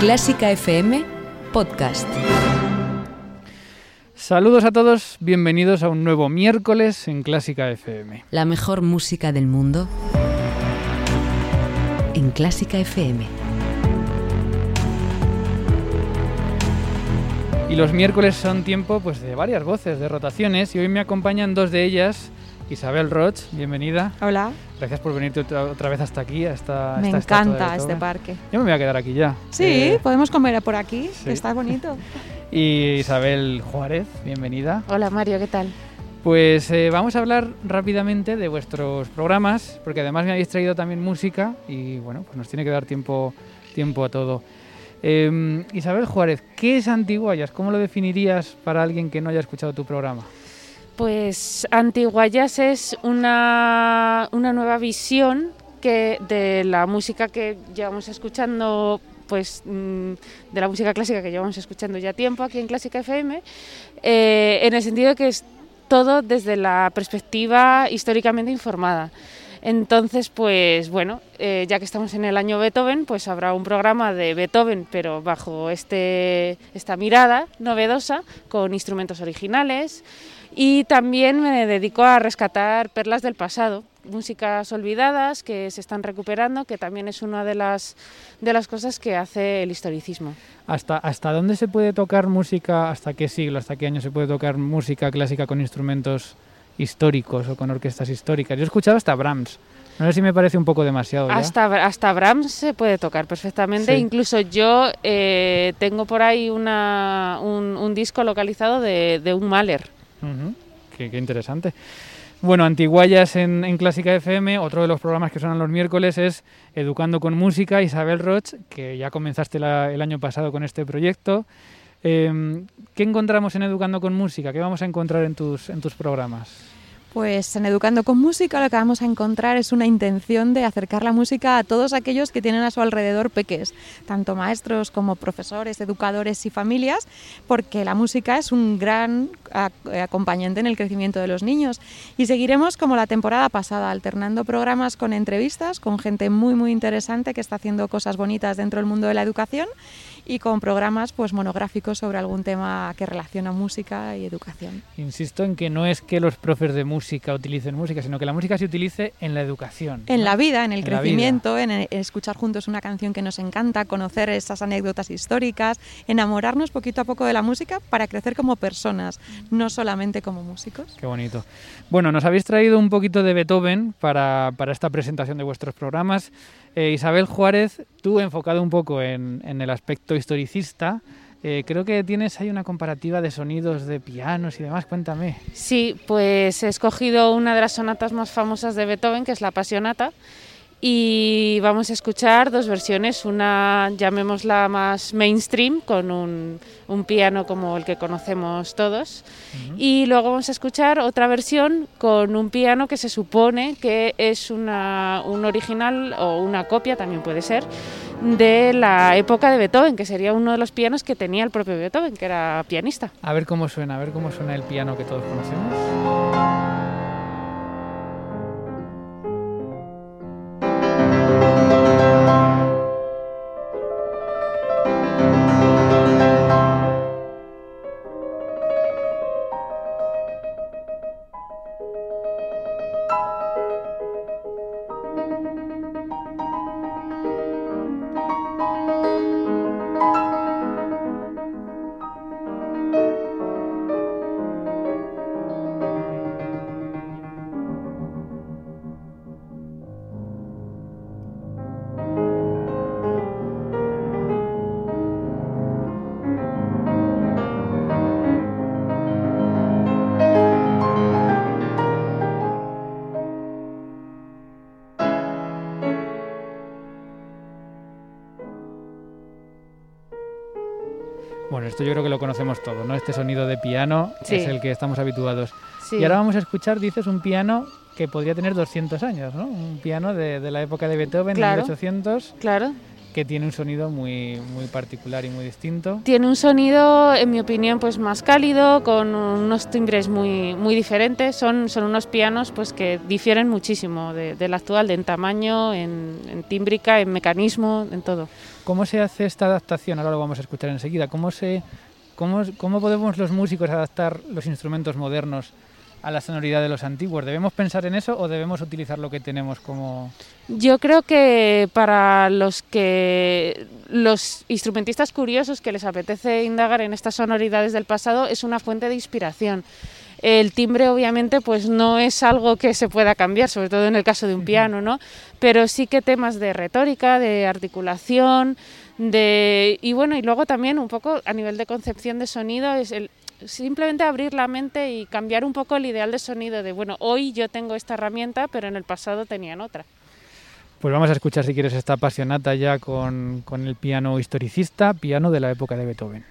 Clásica FM Podcast. Saludos a todos, bienvenidos a un nuevo miércoles en Clásica FM. La mejor música del mundo en Clásica FM. Y los miércoles son tiempo pues de varias voces, de rotaciones, y hoy me acompañan dos de ellas. Isabel Roch, bienvenida. Hola. Gracias por venirte otra, otra vez hasta aquí. Hasta, Me esta estatua de encanta este parque. Yo me voy a quedar aquí ya. Sí, Eh, podemos comer por aquí, sí. que está bonito. y Isabel Juárez, bienvenida. Hola Mario, ¿qué tal? Pues eh, vamos a hablar rápidamente de vuestros programas, porque además me habéis traído también música y bueno, pues nos tiene que dar tiempo, tiempo a todo. Eh, Isabel Juárez, ¿qué es Antiguayas? ¿Cómo lo definirías para alguien que no haya escuchado tu programa? Pues Antiguayas es una, una nueva visión que de la música que llevamos escuchando, pues mm, de la música clásica que llevamos escuchando ya tiempo aquí en Clásica FM, eh, en el sentido que es todo desde la perspectiva históricamente informada. Entonces, pues bueno, eh, ya que estamos en el año Beethoven, pues habrá un programa de Beethoven, pero bajo este, esta mirada novedosa, con instrumentos originales. Y también me dedico a rescatar perlas del pasado, músicas olvidadas que se están recuperando, que también es una de las, de las cosas que hace el historicismo. ¿Hasta, ¿Hasta dónde se puede tocar música? ¿Hasta qué siglo, hasta qué año se puede tocar música clásica con instrumentos históricos o con orquestas históricas? Yo he escuchado hasta Brahms. No sé si me parece un poco demasiado. ¿ya? Hasta, hasta Brahms se puede tocar perfectamente. Sí. Incluso yo eh, tengo por ahí una, un, un disco localizado de, de un Mahler. Qué, interesante. Bueno, Antiguayas en, Clásica FM, otro de los programas que suenan los miércoles es Educando con Música, Isabel Roch, que ya comenzaste el año pasado con este proyecto. Eh, ¿Qué encontramos en Educando con Música? ¿Qué vamos a encontrar en tus, en tus programas? Pues en Educando con Música lo que vamos a encontrar es una intención de acercar la música a todos aquellos que tienen a su alrededor peques, tanto maestros como profesores, educadores y familias, porque la música es un gran ac- acompañante en el crecimiento de los niños. Y seguiremos como la temporada pasada, alternando programas con entrevistas, con gente muy muy interesante que está haciendo cosas bonitas dentro del mundo de la educación y con programas pues monográficos sobre algún tema que relaciona música y educación. Insisto en que no es que los profes de música utilicen música, sino que la música se utilice en la educación. En ¿no? la vida, en el En crecimiento, en, el- escuchar juntos una canción que nos encanta, conocer esas anécdotas históricas, enamorarnos poquito a poco de la música para crecer como personas, no solamente como músicos. Qué bonito. Bueno, nos habéis traído un poquito de Beethoven para, para esta presentación de vuestros programas. Eh, Isabel Juárez, tú enfocado un poco en, el aspecto historicista, eh, creo que tienes ahí una comparativa de sonidos de pianos y demás. Cuéntame. Sí, pues he escogido una de las sonatas más famosas de Beethoven, que es la Pasionata, y vamos a escuchar dos versiones, una llamémosla más mainstream, con un, un piano como el que conocemos todos, y luego vamos a escuchar otra versión con un piano que se supone que es una, un original o una copia, también puede ser, de la época de Beethoven, que sería uno de los pianos que tenía el propio Beethoven, que era pianista. A ver cómo suena, a ver cómo suena el piano que todos conocemos. Esto yo creo que lo conocemos todo, ¿no? Este sonido de piano Sí. es el que estamos habituados. Sí. Y ahora vamos a escuchar, dices, un piano que podría tener 200 años, ¿no? Un piano de, de la época de Beethoven, Claro. 1800, Claro. Que tiene un sonido muy, muy particular y muy distinto. Tiene un sonido, en mi opinión, pues más cálido, con unos timbres muy, muy diferentes. Son, son unos pianos pues que difieren muchísimo de- del actual, en tamaño, en, en tímbrica, en mecanismo, en todo. ¿Cómo se hace esta adaptación? Ahora lo vamos a escuchar enseguida. ¿Cómo, se, cómo, cómo podemos los músicos adaptar los instrumentos modernos a la sonoridad de los antiguos? ¿Debemos pensar en eso o debemos utilizar lo que tenemos como... Yo creo que para los que los instrumentistas curiosos que les apetece indagar en estas sonoridades del pasado es una fuente de inspiración. El timbre obviamente pues no es algo que se pueda cambiar, sobre todo en el caso de un piano, ¿no? Pero sí que temas de retórica, de articulación, de y bueno, y luego también un poco a nivel de concepción de sonido es el simplemente abrir la mente y cambiar un poco el ideal de sonido de bueno, hoy yo tengo esta herramienta, pero en el pasado tenían otra. Pues vamos a escuchar si quieres esta apasionata ya con, con el piano historicista, piano de la época de Beethoven.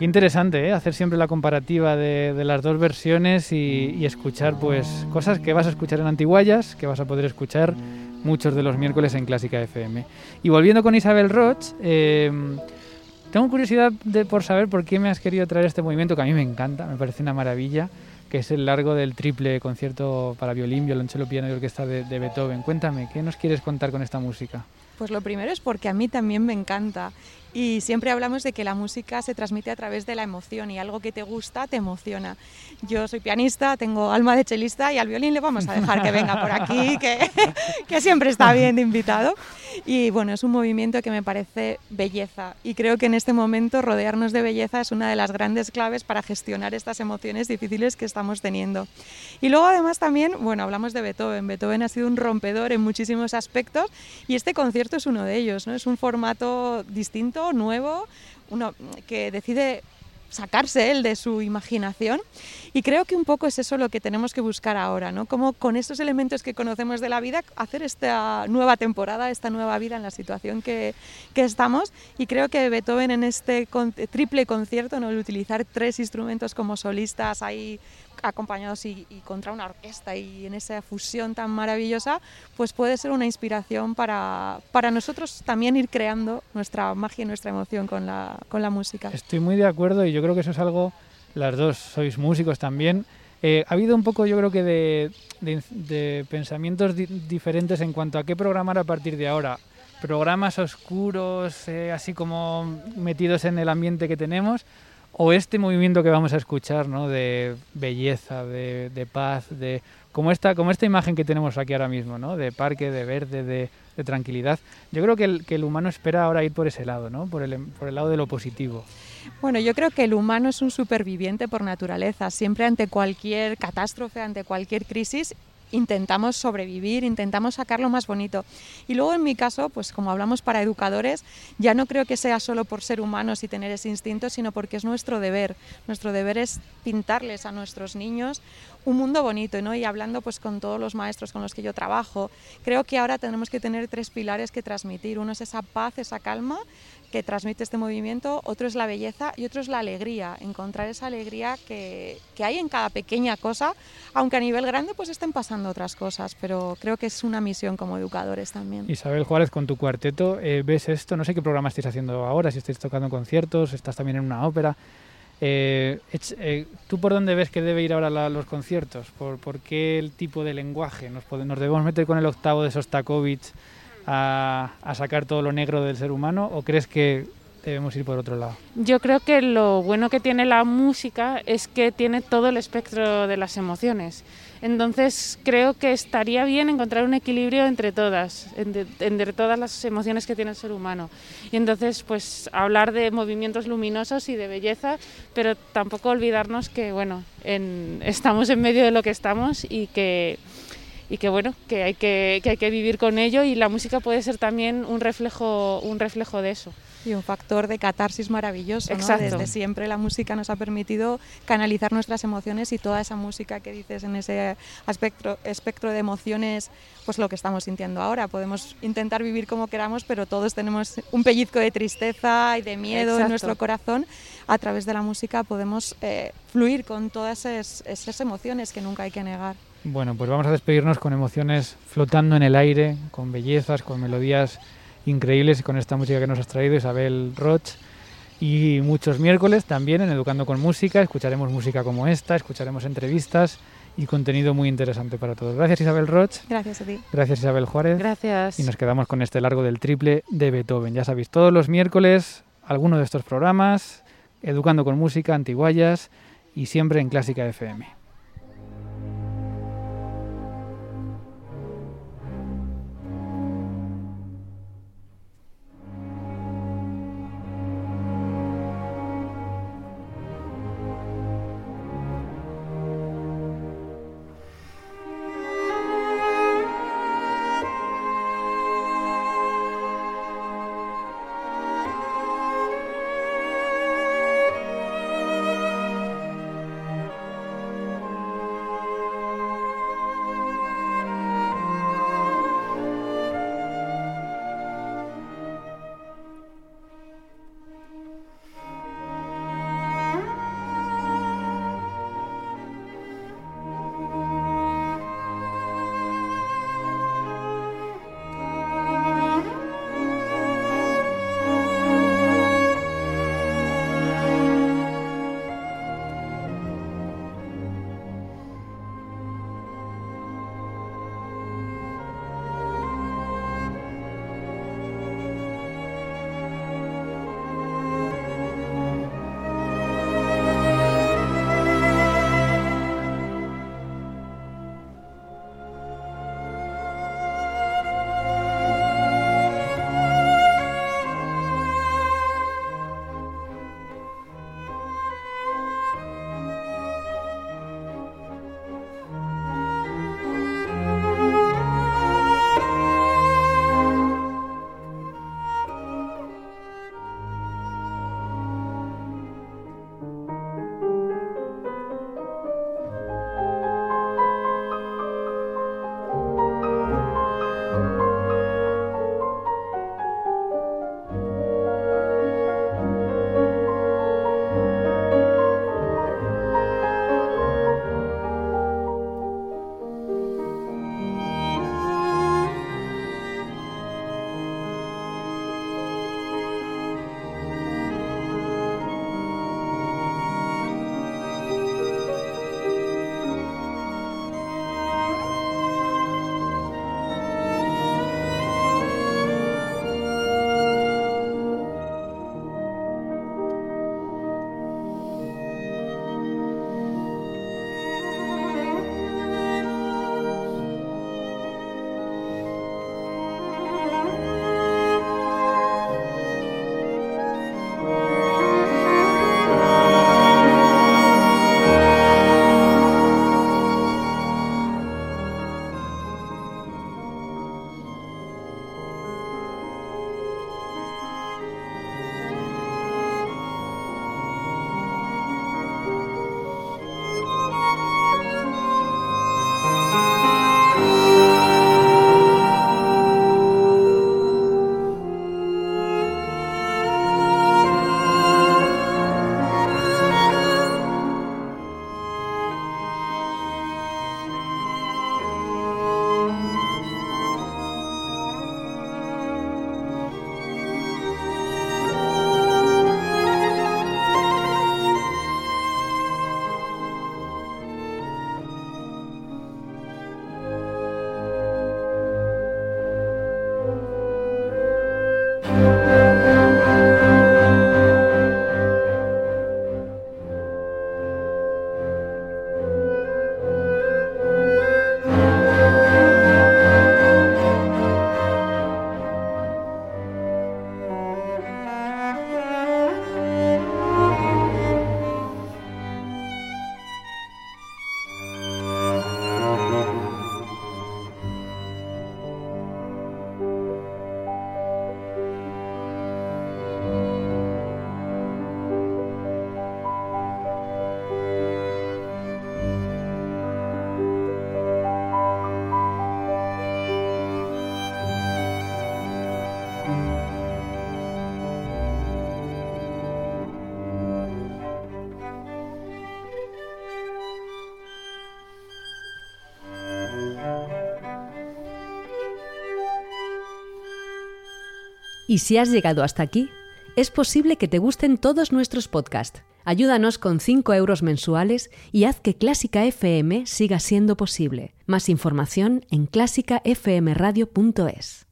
Qué interesante, ¿eh? Hacer siempre la comparativa de, de las dos versiones y, y escuchar, pues, cosas que vas a escuchar en Antiguayas, que vas a poder escuchar muchos de los miércoles en Clásica FM. Y volviendo con Isabel Roch, eh, tengo curiosidad de, por saber por qué me has querido traer este movimiento que a mí me encanta, me parece una maravilla, que es el largo del triple concierto para violín, violonchelo, piano y orquesta de, de Beethoven. Cuéntame, ¿qué nos quieres contar con esta música? Pues lo primero es porque a mí también me encanta y siempre hablamos de que la música se transmite a través de la emoción y algo que te gusta te emociona. Yo soy pianista, tengo alma de chelista y al violín le vamos a dejar que venga por aquí, que, que siempre está bien de invitado. Y bueno, es un movimiento que me parece belleza y creo que en este momento rodearnos de belleza es una de las grandes claves para gestionar estas emociones difíciles que estamos teniendo. Y luego además también, bueno, hablamos de Beethoven. Beethoven ha sido un rompedor en muchísimos aspectos y este concierto es uno de ellos, ¿no? Es un formato distinto, nuevo, uno que decide sacarse él de su imaginación. Y creo que un poco es eso lo que tenemos que buscar ahora, ¿no? Como con estos elementos que conocemos de la vida, hacer esta nueva temporada, esta nueva vida en la situación que, que estamos. Y creo que Beethoven en este triple concierto, ¿no? el utilizar tres instrumentos como solistas ahí acompañados y, contra una orquesta y en esa fusión tan maravillosa, pues puede ser una inspiración para, para nosotros también ir creando nuestra magia y nuestra emoción con la, con la música. Estoy muy de acuerdo y yo creo que eso es algo, las dos sois músicos también. Eh, ha habido un poco, yo creo que, de, de, pensamientos diferentes en cuanto a qué programar a partir de ahora. Programas oscuros, eh, así como metidos en el ambiente que tenemos, o este movimiento que vamos a escuchar, ¿no? De belleza, de, paz, de como esta, como esta imagen que tenemos aquí ahora mismo, ¿no? De parque, de verde, de, tranquilidad. Yo creo que el, que el, humano espera ahora ir por ese lado, ¿no? Por el, por el lado de lo positivo. Bueno, yo creo que el humano es un superviviente por naturaleza. Siempre ante cualquier catástrofe, ante cualquier crisis, intentamos sobrevivir, intentamos sacar lo más bonito. Y luego en mi caso, pues como hablamos para educadores, ya no creo que sea solo por ser humanos y tener ese instinto, sino porque es nuestro deber. Nuestro deber es pintarles a nuestros niños un mundo bonito, ¿no? Y hablando pues con todos los maestros con los que yo trabajo, creo que ahora tenemos que tener tres pilares que transmitir. Uno es esa paz, esa calma, que transmite este movimiento, otro es la belleza y otro es la alegría, encontrar esa alegría que, que, hay en cada pequeña cosa, aunque a nivel grande pues estén pasando otras cosas, pero creo que es una misión como educadores también. Isabel Juárez, con tu cuarteto, eh, ¿ves esto? No sé qué programa estáis haciendo ahora, si estáis tocando conciertos, estás también en una ópera. Eh, eh, ¿Tú por dónde ves que debe ir ahora los conciertos? ¿Por, ¿Por, qué el tipo de lenguaje? ¿Nos, ¿Nos debemos meter con el octavo de Sostakovich? A, sacar todo lo negro del ser humano o crees que debemos ir por otro lado? Yo creo que lo bueno que tiene la música es que tiene todo el espectro de las emociones. Entonces creo que estaría bien encontrar un equilibrio entre todas, entre, todas las emociones que tiene el ser humano. Y entonces pues hablar de movimientos luminosos y de belleza, pero tampoco olvidarnos que bueno, estamos en medio de lo que estamos y que y que bueno, que hay que, que hay que vivir con ello y la música puede ser también un reflejo, un reflejo de eso. Y un factor de catarsis maravilloso. ¿no? Desde siempre la música nos ha permitido canalizar nuestras emociones y toda esa música que dices en ese espectro, espectro de emociones, pues lo que estamos sintiendo ahora. Podemos intentar vivir como queramos, pero todos tenemos un pellizco de tristeza y de miedo en nuestro corazón. A través de la música podemos eh, fluir con todas esas, esas emociones que nunca hay que negar. Bueno, pues vamos a despedirnos con emociones flotando en el aire, con bellezas, con melodías increíbles y con esta música que nos has traído Isabel Roch. Y muchos miércoles también en Educando con Música escucharemos música como esta, escucharemos entrevistas y contenido muy interesante para todos. Gracias Isabel Roch. Gracias a ti. Gracias Isabel Juárez. Gracias. Y nos quedamos con este largo del triple de Beethoven. Ya sabéis, todos los miércoles alguno de estos programas, Educando con Música, Antiguayas y siempre en Clásica FM. Y si has llegado hasta aquí, es posible que te gusten todos nuestros podcasts. Ayúdanos con 5 euros mensuales y haz que Clásica FM siga siendo posible. Más información en clásicafmradio.es.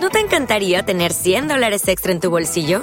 ¿No te encantaría tener 100 dólares extra en tu bolsillo?